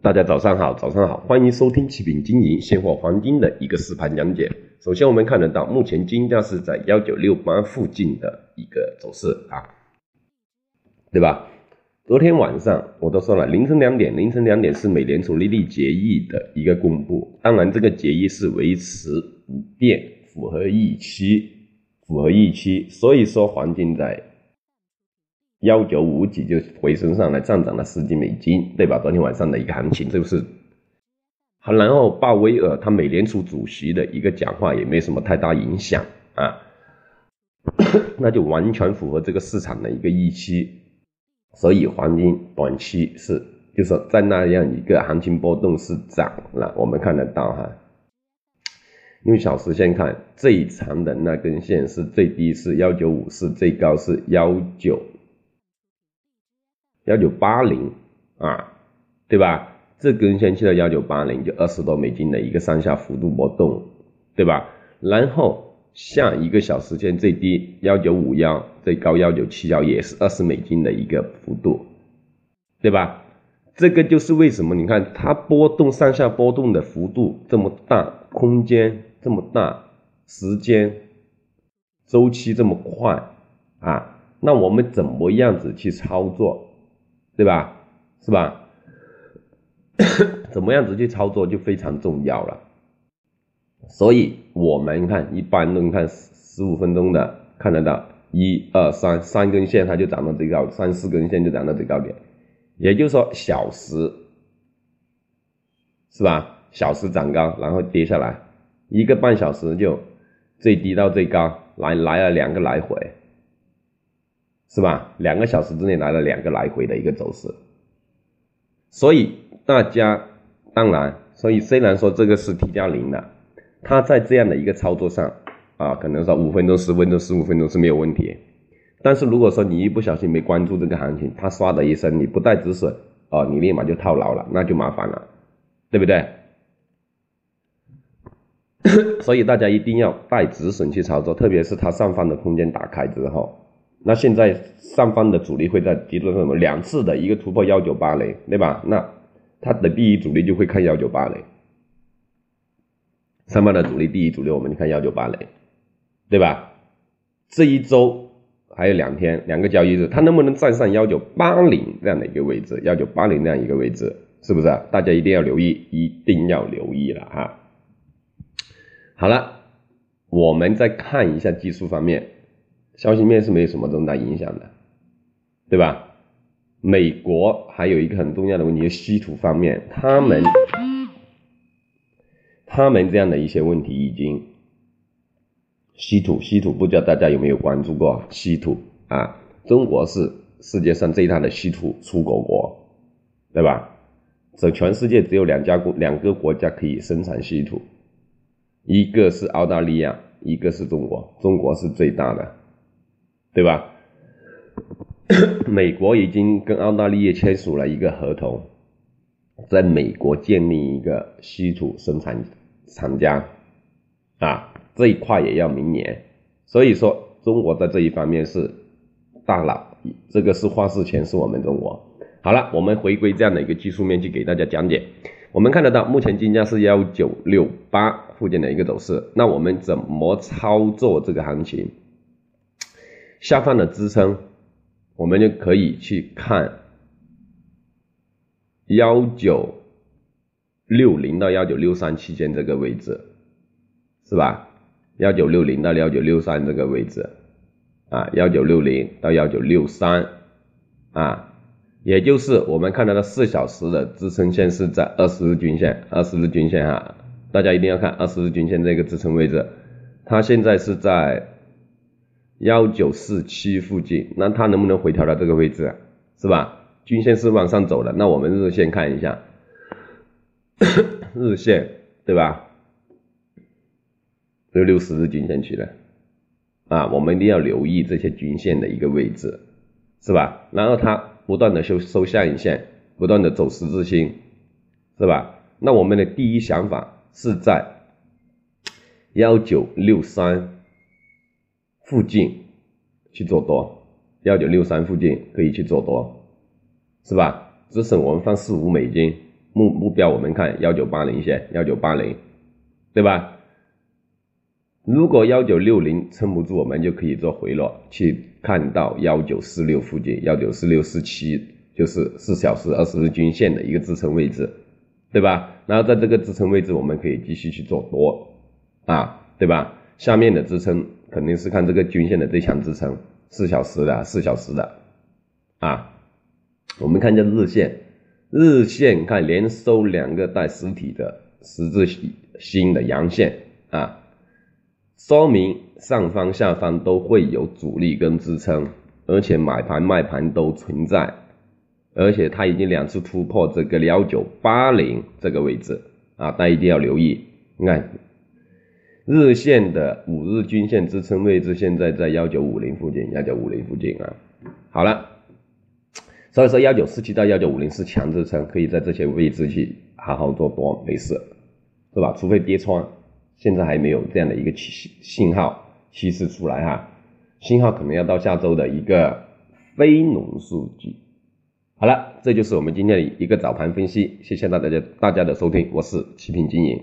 大家早上好，早上好，欢迎收听启品经营现货黄金的一个实盘讲解。首先，我们看得到，目前金价是在幺九六八附近的一个走势啊，对吧？昨天晚上我都说了，凌晨两点，凌晨两点是美联储利率决议的一个公布，当然这个决议是维持不变，符合预期，符合预期，所以说黄金在。幺九五几就回升上来，上涨了十几美金，对吧？昨天晚上的一个行情，就是？好，然后鲍威尔他美联储主席的一个讲话也没什么太大影响啊，那就完全符合这个市场的一个预期，所以黄金短期是就是在那样一个行情波动是涨了，我们看得到哈，用小时线看最长的那根线是最低是幺九五四，最高是幺九。幺九八零啊，对吧？这根线去到幺九八零，就二十多美金的一个上下幅度波动，对吧？然后下一个小时线最低幺九五幺，最高幺九七幺，也是二十美金的一个幅度，对吧？这个就是为什么你看它波动上下波动的幅度这么大，空间这么大，时间周期这么快啊？那我们怎么样子去操作？对吧？是吧？怎么样子去操作就非常重要了。所以我们看一般都看十五分钟的，看得到一二三三根线，它就涨到最高，三四根线就涨到最高点。也就是说，小时是吧？小时涨高，然后跌下来，一个半小时就最低到最高，来来了两个来回。是吧？两个小时之内来了两个来回的一个走势，所以大家当然，所以虽然说这个是 T 加零的，它在这样的一个操作上啊，可能说五分钟、十分钟、十五分钟是没有问题。但是如果说你一不小心没关注这个行情，它唰的一声，你不带止损哦，你立马就套牢了，那就麻烦了，对不对？所以大家一定要带止损去操作，特别是它上方的空间打开之后。那现在上方的阻力会在提出什么？两次的一个突破幺九八零，对吧？那它的第一阻力就会看幺九八零，上方的阻力第一阻力我们看幺九八零，对吧？这一周还有两天，两个交易日，它能不能站上幺九八零这样的一个位置？幺九八零这样一个位置，是不是？大家一定要留意，一定要留意了哈。好了，我们再看一下技术方面。消息面是没有什么重大影响的，对吧？美国还有一个很重要的问题，稀土方面，他们他们这样的一些问题已经稀土，稀土不知道大家有没有关注过稀土啊？中国是世界上最大的稀土出口国，对吧？这全世界只有两家国两个国家可以生产稀土，一个是澳大利亚，一个是中国，中国是最大的。对吧？美国已经跟澳大利亚签署了一个合同，在美国建立一个稀土生产厂家，啊，这一块也要明年。所以说，中国在这一方面是大佬，这个是话事权是我们中国。好了，我们回归这样的一个技术面去给大家讲解。我们看得到，目前金价是幺九六八附近的一个走势，那我们怎么操作这个行情？下方的支撑，我们就可以去看幺九六零到幺九六三期间这个位置，是吧？幺九六零到幺九六三这个位置，啊，幺九六零到幺九六三，啊，也就是我们看到的四小时的支撑线是在二十日均线，二十日均线哈，大家一定要看二十日均线这个支撑位置，它现在是在。幺九四七附近，那它能不能回调到这个位置，是吧？均线是往上走的，那我们日线看一下，日线对吧？六六十日均线区的，啊，我们一定要留意这些均线的一个位置，是吧？然后它不断的收收下影线，不断的走十字星，是吧？那我们的第一想法是在幺九六三。附近去做多，幺九六三附近可以去做多，是吧？止损我们放四五美金，目目标我们看幺九八零线，幺九八零，对吧？如果幺九六零撑不住，我们就可以做回落，去看到幺九四六附近，幺九四六四七就是四小时二十日均线的一个支撑位置，对吧？然后在这个支撑位置，我们可以继续去做多，啊，对吧？下面的支撑肯定是看这个均线的最强支撑，四小时的，四小时的，啊，我们看一下日线，日线看连收两个带实体的十字星的阳线，啊。说明上方下方都会有阻力跟支撑，而且买盘卖盘都存在，而且它已经两次突破这个幺九八零这个位置啊，大家一定要留意。你看日线的五日均线支撑位置现在在幺九五零附近，幺九五零附近啊。好了，所以说幺九四七到幺九五零是强支撑，可以在这些位置去好好做多，没事，是吧？除非跌穿。现在还没有这样的一个信信号趋势出来哈，信号可能要到下周的一个非农数据。好了，这就是我们今天的一个早盘分析，谢谢大家大家的收听，我是齐平经营。